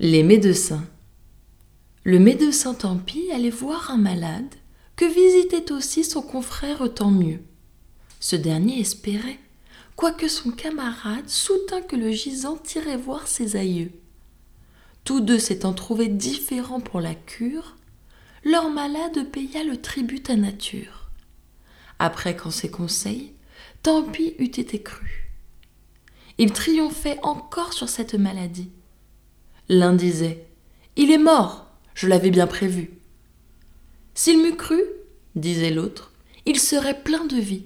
Les médecins. Le médecin tant pis allait voir un malade que visitait aussi son confrère tant mieux. Ce dernier espérait, quoique son camarade soutint que le gisant irait voir ses aïeux. Tous deux s'étant trouvés différents pour la cure, leur malade paya le tribut à nature. Après qu'en ses conseils, tant pis eût été cru. Il triomphait encore sur cette maladie L'un disait Il est mort, je l'avais bien prévu. S'il m'eût cru, disait l'autre, il serait plein de vie.